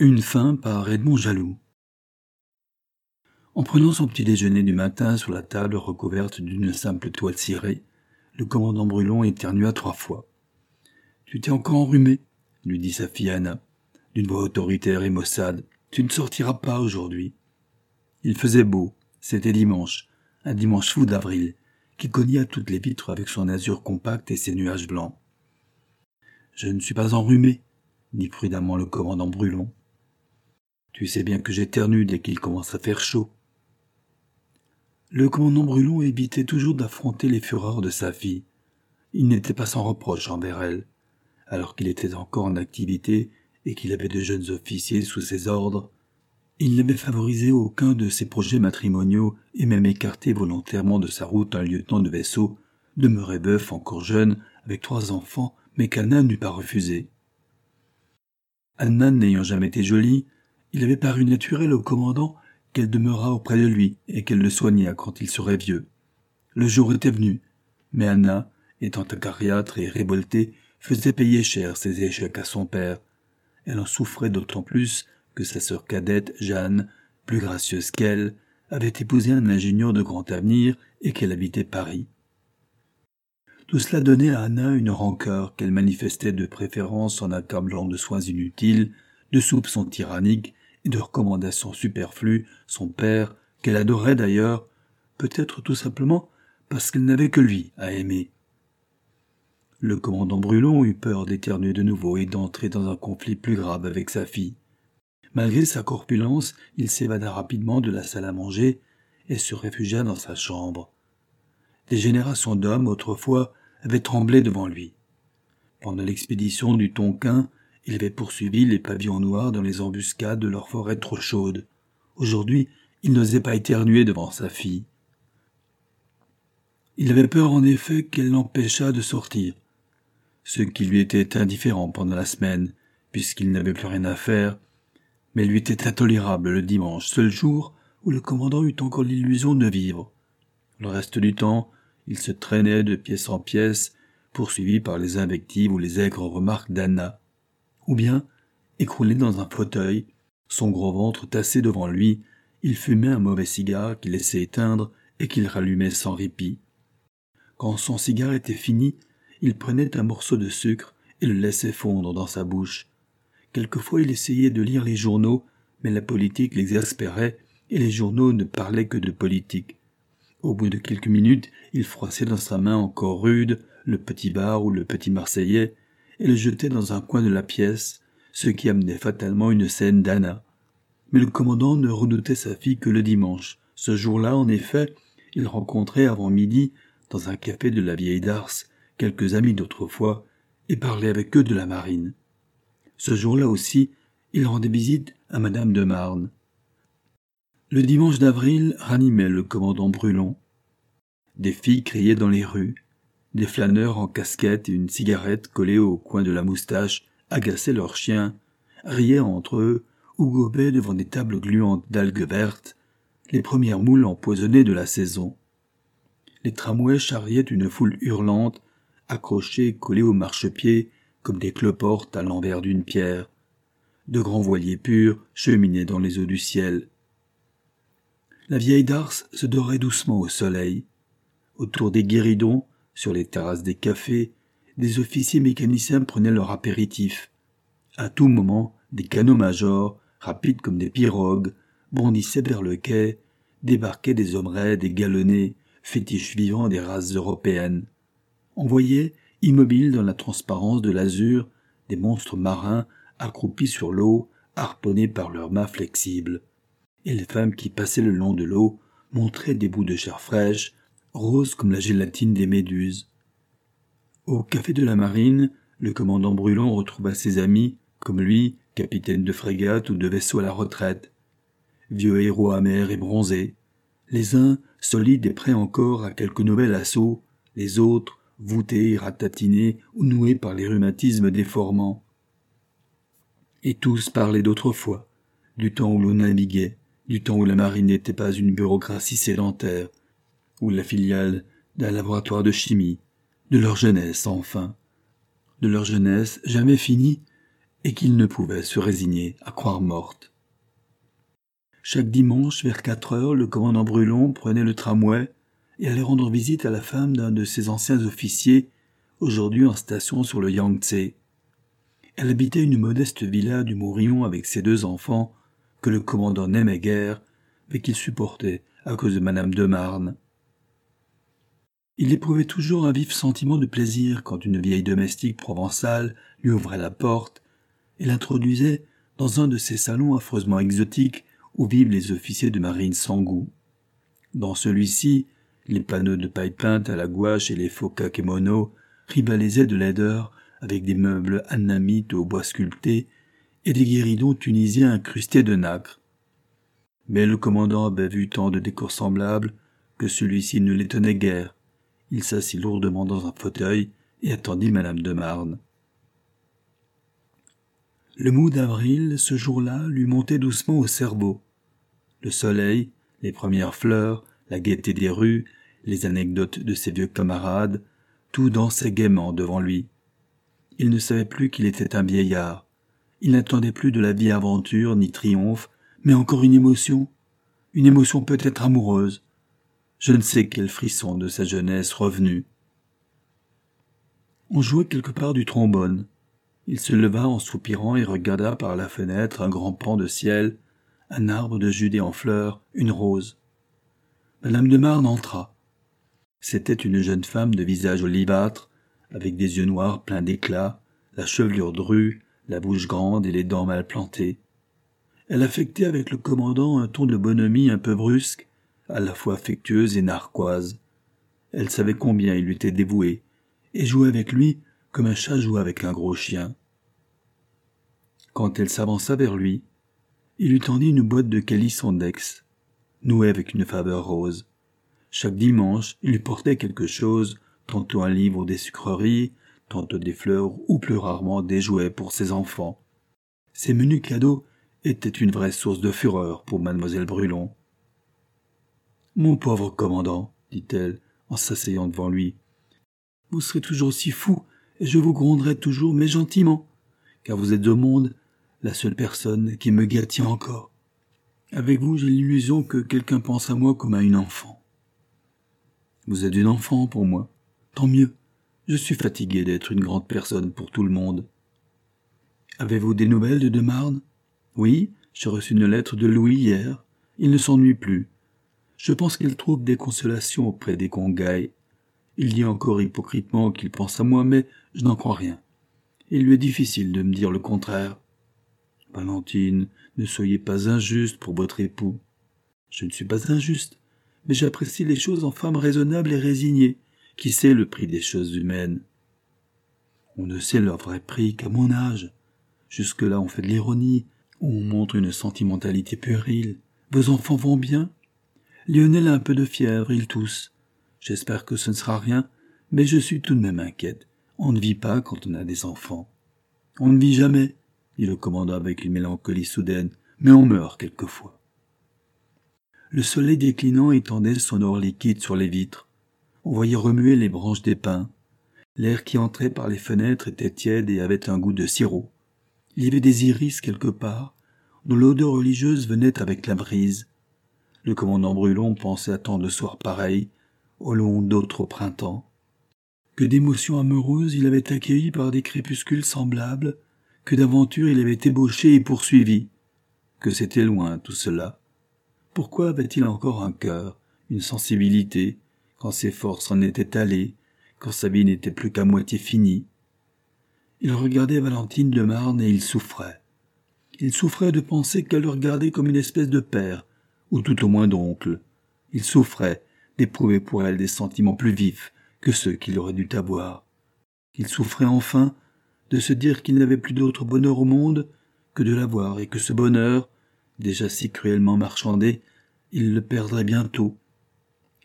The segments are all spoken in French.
Une fin par Edmond Jaloux. En prenant son petit déjeuner du matin sur la table recouverte d'une simple toile cirée, le commandant Brulon éternua trois fois. Tu t'es encore enrhumé, lui dit sa fille Anna, d'une voix autoritaire et maussade. Tu ne sortiras pas aujourd'hui. Il faisait beau, c'était dimanche, un dimanche fou d'avril, qui cogna toutes les vitres avec son azur compact et ses nuages blancs. Je ne suis pas enrhumé, dit prudemment le commandant Brulon. Tu sais bien que j'éternue dès qu'il commence à faire chaud. Le commandant Brulon évitait toujours d'affronter les fureurs de sa fille. Il n'était pas sans reproche envers elle, alors qu'il était encore en activité et qu'il avait de jeunes officiers sous ses ordres. Il n'avait favorisé aucun de ses projets matrimoniaux et même écarté volontairement de sa route un lieutenant de vaisseau, demeuré veuf encore jeune, avec trois enfants, mais qu'Anna n'eût pas refusé. Anna n'ayant jamais été jolie, il avait paru naturel au commandant qu'elle demeurât auprès de lui et qu'elle le soignât quand il serait vieux. Le jour était venu, mais Anna, étant acariâtre et révoltée, faisait payer cher ses échecs à son père. Elle en souffrait d'autant plus que sa sœur cadette, Jeanne, plus gracieuse qu'elle, avait épousé un ingénieur de grand avenir et qu'elle habitait Paris. Tout cela donnait à Anna une rancœur qu'elle manifestait de préférence en accablant de soins inutiles, de soupçons tyranniques de recommandations superflues son père, qu'elle adorait d'ailleurs, peut-être tout simplement parce qu'elle n'avait que lui à aimer. Le commandant Brulon eut peur d'éternuer de nouveau et d'entrer dans un conflit plus grave avec sa fille. Malgré sa corpulence, il s'évada rapidement de la salle à manger et se réfugia dans sa chambre. Des générations d'hommes, autrefois, avaient tremblé devant lui. Pendant l'expédition du Tonquin, il avait poursuivi les pavillons noirs dans les embuscades de leur forêt trop chaude. Aujourd'hui, il n'osait pas éternuer devant sa fille. Il avait peur en effet qu'elle l'empêchât de sortir, ce qui lui était indifférent pendant la semaine, puisqu'il n'avait plus rien à faire, mais lui était intolérable le dimanche, seul jour où le commandant eut encore l'illusion de vivre. Le reste du temps, il se traînait de pièce en pièce, poursuivi par les invectives ou les aigres remarques d'Anna ou bien, écroulé dans un fauteuil, son gros ventre tassé devant lui, il fumait un mauvais cigare qu'il laissait éteindre et qu'il rallumait sans répit. Quand son cigare était fini, il prenait un morceau de sucre et le laissait fondre dans sa bouche. Quelquefois il essayait de lire les journaux, mais la politique l'exaspérait et les journaux ne parlaient que de politique. Au bout de quelques minutes, il froissait dans sa main encore rude le petit bar ou le petit marseillais, et le jetait dans un coin de la pièce, ce qui amenait fatalement une scène d'Anna. Mais le commandant ne redoutait sa fille que le dimanche. Ce jour-là, en effet, il rencontrait avant midi, dans un café de la vieille Dars, quelques amis d'autrefois, et parlait avec eux de la marine. Ce jour-là aussi, il rendait visite à madame de Marne. Le dimanche d'avril ranimait le commandant Brulon. Des filles criaient dans les rues, des flâneurs en casquette et une cigarette collée au coin de la moustache agaçaient leurs chiens, riaient entre eux ou gobaient devant des tables gluantes d'algues vertes, les premières moules empoisonnées de la saison. Les tramways charriaient une foule hurlante, accrochée et collée au marchepied comme des cloportes à l'envers d'une pierre. De grands voiliers purs cheminaient dans les eaux du ciel. La vieille Dars se dorait doucement au soleil. Autour des guéridons, sur les terrasses des cafés, des officiers mécaniciens prenaient leur apéritif. À tout moment, des canots majors, rapides comme des pirogues, bondissaient vers le quai, débarquaient des hommes raides et galonnés, fétiches vivants des races européennes. On voyait, immobiles dans la transparence de l'azur, des monstres marins accroupis sur l'eau, harponnés par leurs mains flexibles. Et les femmes qui passaient le long de l'eau montraient des bouts de chair fraîche, rose comme la gélatine des méduses. Au café de la marine, le commandant Brulon retrouva ses amis, comme lui, capitaine de frégate ou de vaisseau à la retraite. Vieux héros amers et bronzés. Les uns, solides et prêts encore à quelque nouvel assaut, les autres, voûtés, ratatinés ou noués par les rhumatismes déformants. Et tous parlaient d'autrefois, du temps où l'on naviguait, du temps où la marine n'était pas une bureaucratie sédentaire, ou la filiale d'un laboratoire de chimie, de leur jeunesse enfin, de leur jeunesse jamais finie et qu'il ne pouvait se résigner à croire morte. Chaque dimanche, vers quatre heures, le commandant Brulon prenait le tramway et allait rendre visite à la femme d'un de ses anciens officiers, aujourd'hui en station sur le Yangtze. Elle habitait une modeste villa du Mourillon avec ses deux enfants, que le commandant n'aimait guère, mais qu'il supportait à cause de Madame de Marne. Il éprouvait toujours un vif sentiment de plaisir quand une vieille domestique provençale lui ouvrait la porte et l'introduisait dans un de ces salons affreusement exotiques où vivent les officiers de marine sans goût. Dans celui-ci, les panneaux de paille peinte à la gouache et les faux kakémonos rivalisaient de laideur avec des meubles annamites au bois sculpté et des guéridons tunisiens incrustés de nacre. Mais le commandant avait vu tant de décors semblables que celui-ci ne l'étonnait guère. Il s'assit lourdement dans un fauteuil et attendit madame de Marne. Le mou d'avril, ce jour-là, lui montait doucement au cerveau. Le soleil, les premières fleurs, la gaieté des rues, les anecdotes de ses vieux camarades, tout dansait gaiement devant lui. Il ne savait plus qu'il était un vieillard. Il n'attendait plus de la vie aventure ni triomphe, mais encore une émotion, une émotion peut-être amoureuse, je ne sais quel frisson de sa jeunesse revenue. On jouait quelque part du trombone. Il se leva en soupirant et regarda par la fenêtre un grand pan de ciel, un arbre de Judée en fleurs, une rose. Madame de Marne entra. C'était une jeune femme de visage olivâtre, avec des yeux noirs pleins d'éclat, la chevelure drue, la bouche grande et les dents mal plantées. Elle affectait avec le commandant un ton de bonhomie un peu brusque, à la fois affectueuse et narquoise. Elle savait combien il lui était dévoué, et jouait avec lui comme un chat joue avec un gros chien. Quand elle s'avança vers lui, il lui tendit une boîte de calisondex, nouée avec une faveur rose. Chaque dimanche, il lui portait quelque chose, tantôt un livre ou des sucreries, tantôt des fleurs ou plus rarement des jouets pour ses enfants. Ces menus cadeaux étaient une vraie source de fureur pour mademoiselle Brulon. Mon pauvre commandant, dit-elle, en s'asseyant devant lui, vous serez toujours si fou, et je vous gronderai toujours, mais gentiment, car vous êtes au monde la seule personne qui me gâte encore. Avec vous, j'ai l'illusion que quelqu'un pense à moi comme à une enfant. Vous êtes une enfant pour moi. Tant mieux. Je suis fatigué d'être une grande personne pour tout le monde. Avez-vous des nouvelles de De Marne Oui, j'ai reçu une lettre de Louis hier. Il ne s'ennuie plus. Je pense qu'il trouve des consolations auprès des Congailles. Il dit encore hypocritement qu'il pense à moi, mais je n'en crois rien. Il lui est difficile de me dire le contraire. Valentine, ne soyez pas injuste pour votre époux. Je ne suis pas injuste, mais j'apprécie les choses en femme raisonnable et résignée, qui sait le prix des choses humaines. On ne sait leur vrai prix qu'à mon âge. Jusque-là, on fait de l'ironie, on montre une sentimentalité puérile. Vos enfants vont bien Lionel a un peu de fièvre, il tousse. J'espère que ce ne sera rien, mais je suis tout de même inquiète. On ne vit pas quand on a des enfants. On ne vit jamais, dit le commandant avec une mélancolie soudaine, mais on meurt quelquefois. Le soleil déclinant étendait son or liquide sur les vitres. On voyait remuer les branches des pins. L'air qui entrait par les fenêtres était tiède et avait un goût de sirop. Il y avait des iris quelque part, dont l'odeur religieuse venait avec la brise. Le commandant Brulon pensait à tant de soirs pareils, au long d'autres printemps. Que d'émotions amoureuses il avait accueillies par des crépuscules semblables, que d'aventures il avait ébauchées et poursuivies. Que c'était loin tout cela. Pourquoi avait-il encore un cœur, une sensibilité, quand ses forces en étaient allées, quand sa vie n'était plus qu'à moitié finie? Il regardait Valentine de Marne et il souffrait. Il souffrait de penser qu'elle le regardait comme une espèce de père, ou tout au moins d'oncle. Il souffrait d'éprouver pour elle des sentiments plus vifs que ceux qu'il aurait dû avoir. Il souffrait enfin de se dire qu'il n'avait plus d'autre bonheur au monde que de l'avoir et que ce bonheur, déjà si cruellement marchandé, il le perdrait bientôt.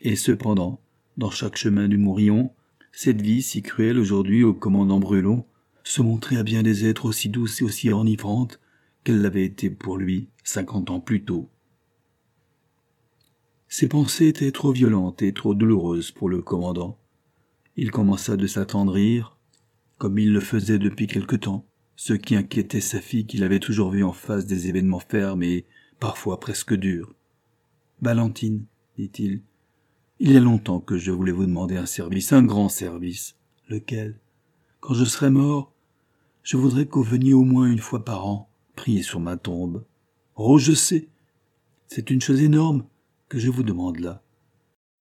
Et cependant, dans chaque chemin du Mourillon, cette vie si cruelle aujourd'hui au commandant Brulon se montrait à bien des êtres aussi douces et aussi enivrantes qu'elle l'avait été pour lui cinquante ans plus tôt. Ses pensées étaient trop violentes et trop douloureuses pour le commandant. Il commença de s'attendrir, comme il le faisait depuis quelque temps. ce qui inquiétait sa fille qu'il avait toujours vue en face des événements fermes et parfois presque durs. Valentine, dit-il, il y a longtemps que je voulais vous demander un service, un grand service. Lequel? Quand je serai mort, je voudrais que vous veniez au moins une fois par an prier sur ma tombe. Oh, je sais. C'est une chose énorme je vous demande là.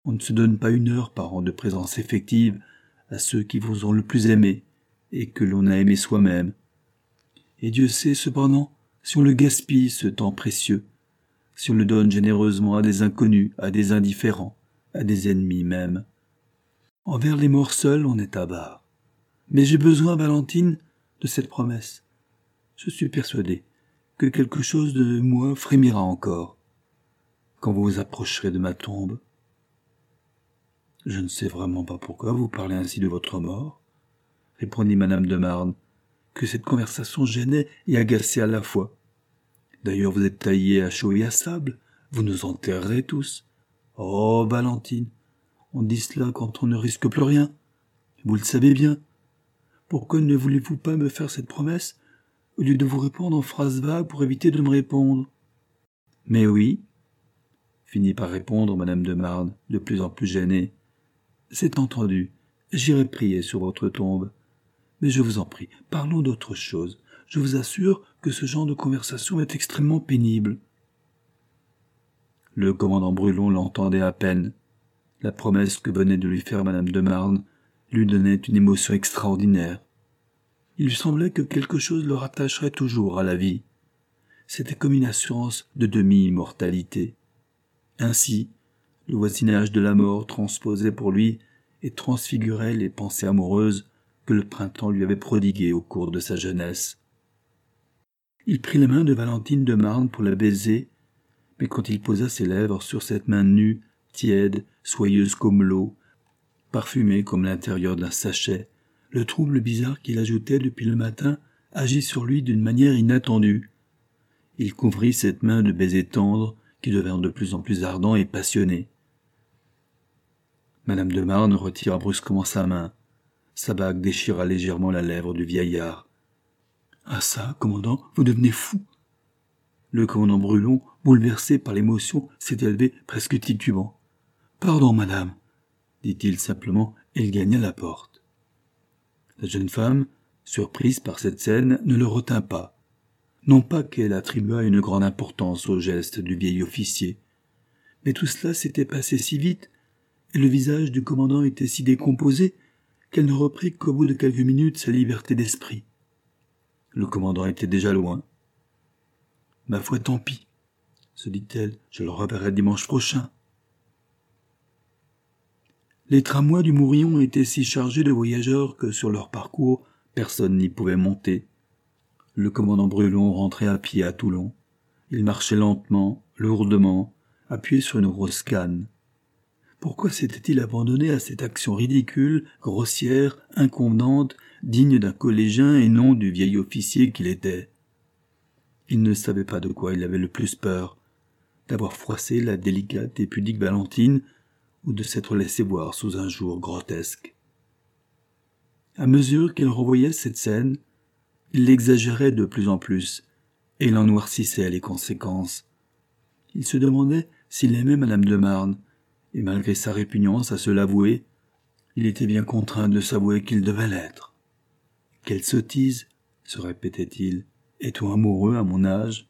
On ne se donne pas une heure par an de présence effective à ceux qui vous ont le plus aimé et que l'on a aimé soi-même. Et Dieu sait cependant si on le gaspille ce temps précieux, si on le donne généreusement à des inconnus, à des indifférents, à des ennemis même. Envers les morts seuls, on est avare. Mais j'ai besoin, Valentine, de cette promesse. Je suis persuadé que quelque chose de moi frémira encore quand vous vous approcherez de ma tombe. Je ne sais vraiment pas pourquoi vous parlez ainsi de votre mort, répondit madame de Marne, que cette conversation gênait et agaçait à la fois. D'ailleurs, vous êtes taillé à chaud et à sable, vous nous enterrerez tous. Oh, Valentine, on dit cela quand on ne risque plus rien. Vous le savez bien. Pourquoi ne voulez-vous pas me faire cette promesse au lieu de vous répondre en phrases vagues pour éviter de me répondre? Mais oui, finit par répondre madame de Marne, de plus en plus gênée. C'est entendu. J'irai prier sur votre tombe. Mais je vous en prie, parlons d'autre chose. Je vous assure que ce genre de conversation est extrêmement pénible. Le commandant Brulon l'entendait à peine. La promesse que venait de lui faire madame de Marne lui donnait une émotion extraordinaire. Il lui semblait que quelque chose le rattacherait toujours à la vie. C'était comme une assurance de demi-immortalité. Ainsi, le voisinage de la mort transposait pour lui et transfigurait les pensées amoureuses que le printemps lui avait prodiguées au cours de sa jeunesse. Il prit la main de Valentine de Marne pour la baiser, mais quand il posa ses lèvres sur cette main nue, tiède, soyeuse comme l'eau, parfumée comme l'intérieur d'un sachet, le trouble bizarre qu'il ajoutait depuis le matin agit sur lui d'une manière inattendue. Il couvrit cette main de baisers tendres qui devinrent de plus en plus ardents et passionnés. Madame de Marne retira brusquement sa main. Sa bague déchira légèrement la lèvre du vieillard. Ah ça, commandant, vous devenez fou. Le commandant Brulon, bouleversé par l'émotion, s'est élevé presque titubant. Pardon, madame, dit-il simplement, et il gagna la porte. La jeune femme, surprise par cette scène, ne le retint pas. Non pas qu'elle attribuât une grande importance au geste du vieil officier, mais tout cela s'était passé si vite, et le visage du commandant était si décomposé, qu'elle ne reprit qu'au bout de quelques minutes sa liberté d'esprit. Le commandant était déjà loin. Ma foi, tant pis, se dit-elle, je le reverrai dimanche prochain. Les tramways du Mourillon étaient si chargés de voyageurs que sur leur parcours personne n'y pouvait monter. Le commandant Brulon rentrait à pied à Toulon. Il marchait lentement, lourdement, appuyé sur une grosse canne. Pourquoi s'était-il abandonné à cette action ridicule, grossière, inconvenante, digne d'un collégien et non du vieil officier qu'il était? Il ne savait pas de quoi il avait le plus peur, d'avoir froissé la délicate et pudique Valentine, ou de s'être laissé voir sous un jour grotesque. À mesure qu'il revoyait cette scène, il l'exagérait de plus en plus, et il noircissait les conséquences. Il se demandait s'il aimait madame de Marne, et malgré sa répugnance à se l'avouer, il était bien contraint de s'avouer qu'il devait l'être. Quelle sottise, se répétait-il, est-on amoureux à mon âge,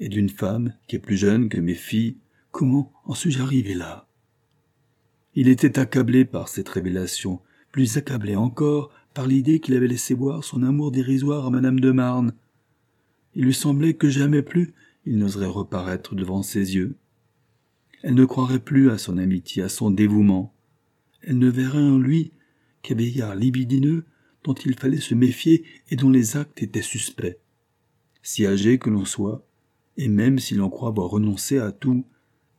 et d'une femme qui est plus jeune que mes filles, comment en suis-je arrivé là? Il était accablé par cette révélation, plus accablé encore par l'idée qu'il avait laissé voir son amour dérisoire à madame de Marne. Il lui semblait que jamais plus il n'oserait reparaître devant ses yeux. Elle ne croirait plus à son amitié, à son dévouement. Elle ne verrait en lui qu'un vieillard libidineux dont il fallait se méfier et dont les actes étaient suspects. Si âgé que l'on soit, et même si l'on croit avoir renoncé à tout,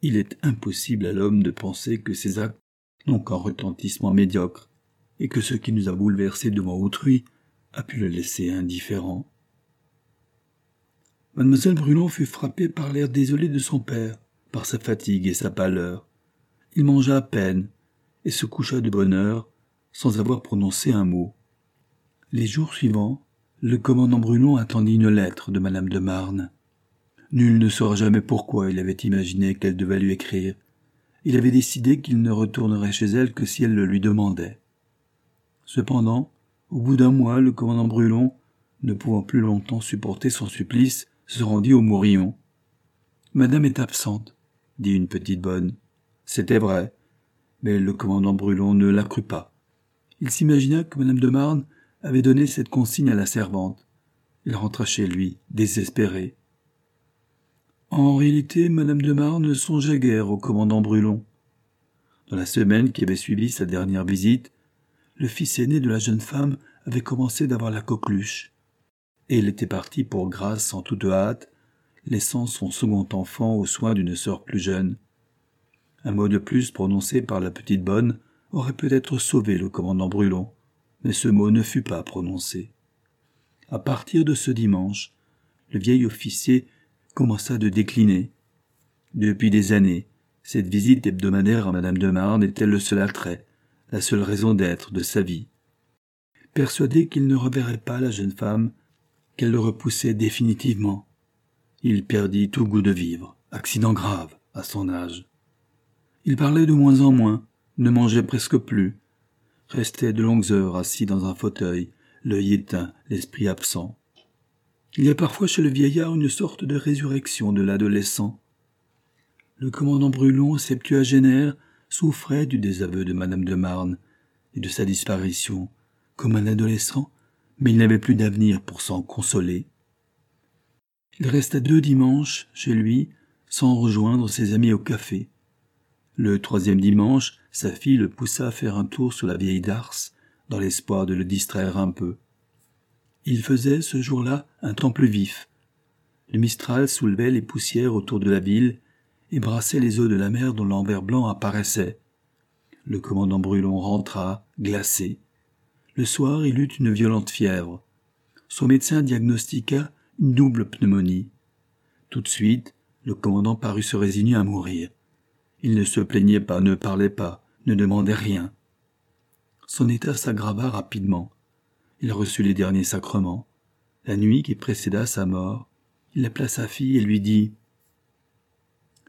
il est impossible à l'homme de penser que ses actes n'ont qu'un retentissement médiocre, et que ce qui nous a bouleversés devant autrui a pu le laisser indifférent. Mademoiselle Brulon fut frappée par l'air désolé de son père, par sa fatigue et sa pâleur. Il mangea à peine, et se coucha de bonne heure, sans avoir prononcé un mot. Les jours suivants, le commandant Brulon attendit une lettre de madame de Marne. Nul ne saura jamais pourquoi il avait imaginé qu'elle devait lui écrire. Il avait décidé qu'il ne retournerait chez elle que si elle le lui demandait. Cependant, au bout d'un mois, le commandant Brulon, ne pouvant plus longtemps supporter son supplice, se rendit au Mourillon. Madame est absente, dit une petite bonne. C'était vrai, mais le commandant Brulon ne la crut pas. Il s'imagina que madame de Marne avait donné cette consigne à la servante. Il rentra chez lui, désespéré. En réalité, madame de Marne ne songeait guère au commandant Brulon. Dans la semaine qui avait suivi sa dernière visite, le fils aîné de la jeune femme avait commencé d'avoir la coqueluche, et il était parti pour Grasse en toute hâte, laissant son second enfant aux soins d'une sœur plus jeune. Un mot de plus prononcé par la petite bonne aurait peut-être sauvé le commandant Brulon, mais ce mot ne fut pas prononcé. À partir de ce dimanche, le vieil officier commença de décliner. Depuis des années, cette visite hebdomadaire à madame de Marne était le seul attrait, la seule raison d'être de sa vie. Persuadé qu'il ne reverrait pas la jeune femme, qu'elle le repoussait définitivement, il perdit tout goût de vivre, accident grave à son âge. Il parlait de moins en moins, ne mangeait presque plus, restait de longues heures assis dans un fauteuil, l'œil éteint, l'esprit absent. Il y a parfois chez le vieillard une sorte de résurrection de l'adolescent. Le commandant Brulon, septuagénaire, souffrait du désaveu de madame de Marne et de sa disparition, comme un adolescent, mais il n'avait plus d'avenir pour s'en consoler. Il resta deux dimanches chez lui, sans rejoindre ses amis au café. Le troisième dimanche, sa fille le poussa à faire un tour sur la vieille darse, dans l'espoir de le distraire un peu. Il faisait, ce jour-là, un temps plus vif. Le Mistral soulevait les poussières autour de la ville et brassait les eaux de la mer dont l'envers blanc apparaissait. Le commandant Brulon rentra, glacé. Le soir, il eut une violente fièvre. Son médecin diagnostiqua une double pneumonie. Tout de suite, le commandant parut se résigner à mourir. Il ne se plaignait pas, ne parlait pas, ne demandait rien. Son état s'aggrava rapidement. Il reçut les derniers sacrements. La nuit qui précéda sa mort, il appela sa fille et lui dit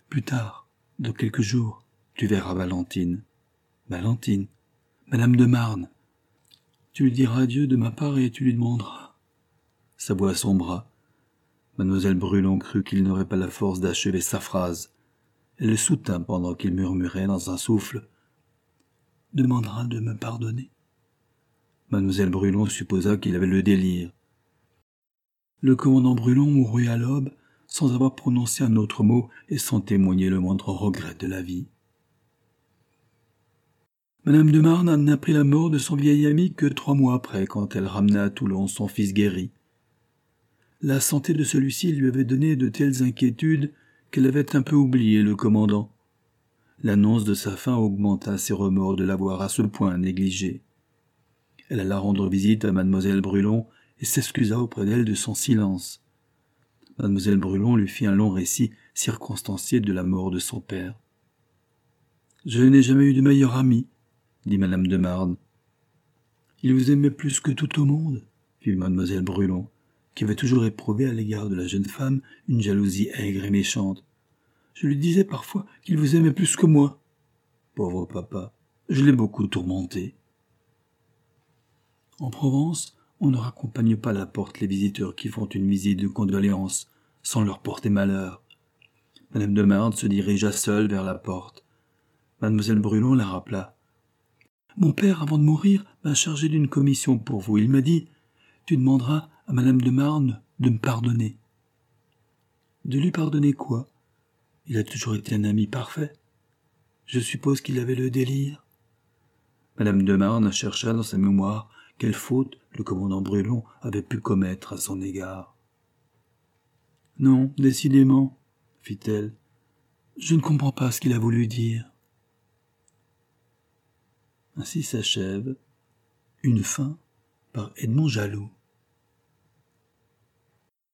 Plus tard, dans quelques jours, tu verras Valentine. Valentine, Madame de Marne. Tu lui diras adieu de ma part et tu lui demanderas. Sa voix sombra. Mademoiselle Brulon crut qu'il n'aurait pas la force d'achever sa phrase. Elle le soutint pendant qu'il murmurait dans un souffle. Demandera de me pardonner. Mademoiselle Brulon supposa qu'il avait le délire. Le commandant Brulon mourut à l'aube sans avoir prononcé un autre mot et sans témoigner le moindre regret de la vie. Madame de Marne n'apprit la mort de son vieil ami que trois mois après, quand elle ramena à Toulon son fils guéri. La santé de celui-ci lui avait donné de telles inquiétudes qu'elle avait un peu oublié le commandant. L'annonce de sa fin augmenta ses remords de l'avoir à ce point négligé. Elle alla rendre visite à mademoiselle Brulon et s'excusa auprès d'elle de son silence. Mademoiselle Brulon lui fit un long récit circonstancié de la mort de son père. Je n'ai jamais eu de meilleur ami, dit madame de Marne. Il vous aimait plus que tout au monde, fit mademoiselle Brulon, qui avait toujours éprouvé à l'égard de la jeune femme une jalousie aigre et méchante. Je lui disais parfois qu'il vous aimait plus que moi. Pauvre papa, je l'ai beaucoup tourmenté. En Provence, on ne raccompagne pas la porte les visiteurs qui font une visite de condoléances sans leur porter malheur. Madame de Marne se dirigea seule vers la porte. Mademoiselle Brulon la rappela. Mon père, avant de mourir, m'a chargé d'une commission pour vous. Il m'a dit Tu demanderas à Madame de Marne de me pardonner. De lui pardonner quoi? Il a toujours été un ami parfait. Je suppose qu'il avait le délire. Madame de Marne chercha dans sa mémoire quelle faute le commandant Brulon avait pu commettre à son égard. Non, décidément, fit-elle, je ne comprends pas ce qu'il a voulu dire. Ainsi s'achève Une fin par Edmond Jaloux.